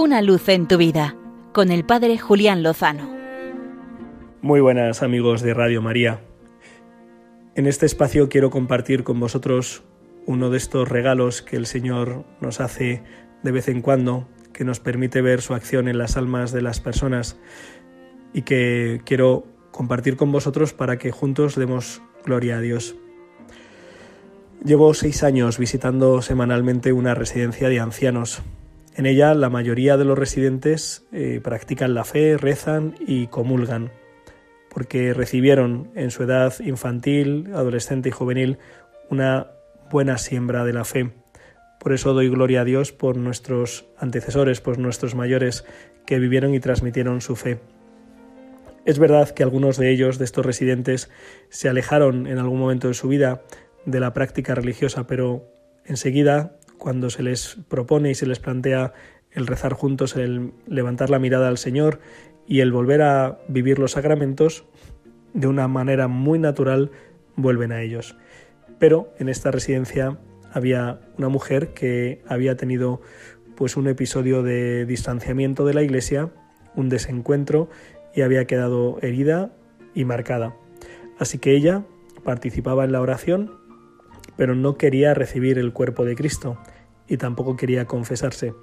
Una luz en tu vida con el Padre Julián Lozano. Muy buenas amigos de Radio María. En este espacio quiero compartir con vosotros uno de estos regalos que el Señor nos hace de vez en cuando, que nos permite ver su acción en las almas de las personas y que quiero compartir con vosotros para que juntos demos gloria a Dios. Llevo seis años visitando semanalmente una residencia de ancianos. En ella la mayoría de los residentes eh, practican la fe, rezan y comulgan, porque recibieron en su edad infantil, adolescente y juvenil una buena siembra de la fe. Por eso doy gloria a Dios por nuestros antecesores, por nuestros mayores que vivieron y transmitieron su fe. Es verdad que algunos de ellos, de estos residentes, se alejaron en algún momento de su vida de la práctica religiosa, pero enseguida, cuando se les propone y se les plantea el rezar juntos, el levantar la mirada al Señor y el volver a vivir los sacramentos, de una manera muy natural vuelven a ellos. Pero en esta residencia había una mujer que había tenido pues un episodio de distanciamiento de la iglesia, un desencuentro y había quedado herida y marcada. Así que ella participaba en la oración, pero no quería recibir el cuerpo de Cristo y tampoco quería confesarse.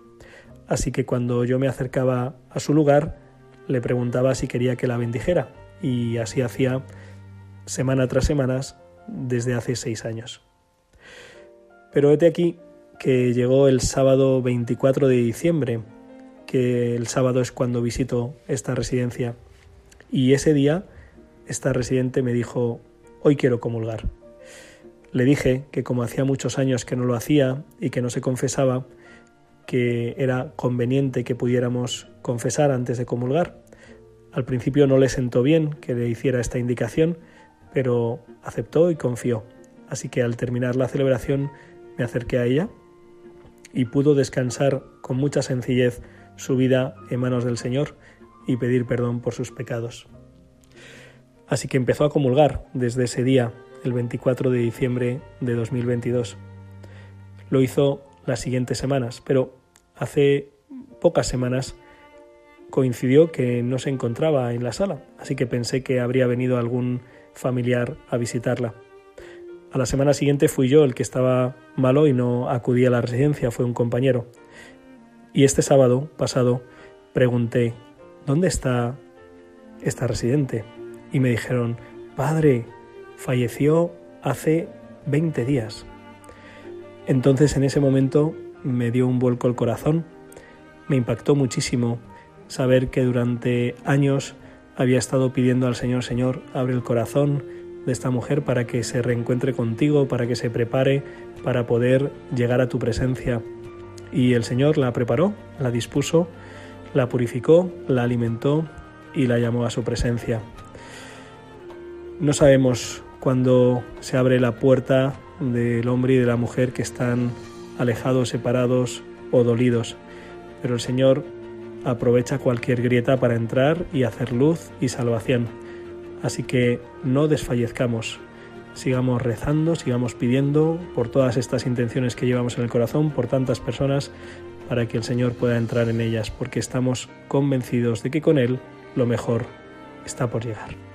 Así que cuando yo me acercaba a su lugar, le preguntaba si quería que la bendijera y así hacía semana tras semana desde hace seis años. Pero hete aquí que llegó el sábado 24 de diciembre, que el sábado es cuando visito esta residencia, y ese día esta residente me dijo, hoy quiero comulgar. Le dije que como hacía muchos años que no lo hacía y que no se confesaba, que era conveniente que pudiéramos confesar antes de comulgar. Al principio no le sentó bien que le hiciera esta indicación, pero aceptó y confió. Así que al terminar la celebración me acerqué a ella y pudo descansar con mucha sencillez su vida en manos del Señor y pedir perdón por sus pecados. Así que empezó a comulgar desde ese día, el 24 de diciembre de 2022. Lo hizo las siguientes semanas, pero hace pocas semanas coincidió que no se encontraba en la sala, así que pensé que habría venido algún familiar a visitarla. A la semana siguiente fui yo el que estaba malo y no acudí a la residencia, fue un compañero. Y este sábado pasado pregunté, ¿dónde está esta residente? Y me dijeron, Padre, falleció hace 20 días. Entonces en ese momento me dio un vuelco el corazón, me impactó muchísimo saber que durante años había estado pidiendo al Señor, Señor, abre el corazón de esta mujer para que se reencuentre contigo, para que se prepare para poder llegar a tu presencia. Y el Señor la preparó, la dispuso, la purificó, la alimentó y la llamó a su presencia. No sabemos cuándo se abre la puerta del hombre y de la mujer que están alejados, separados o dolidos, pero el Señor aprovecha cualquier grieta para entrar y hacer luz y salvación. Así que no desfallezcamos, sigamos rezando, sigamos pidiendo por todas estas intenciones que llevamos en el corazón, por tantas personas, para que el Señor pueda entrar en ellas, porque estamos convencidos de que con Él lo mejor está por llegar.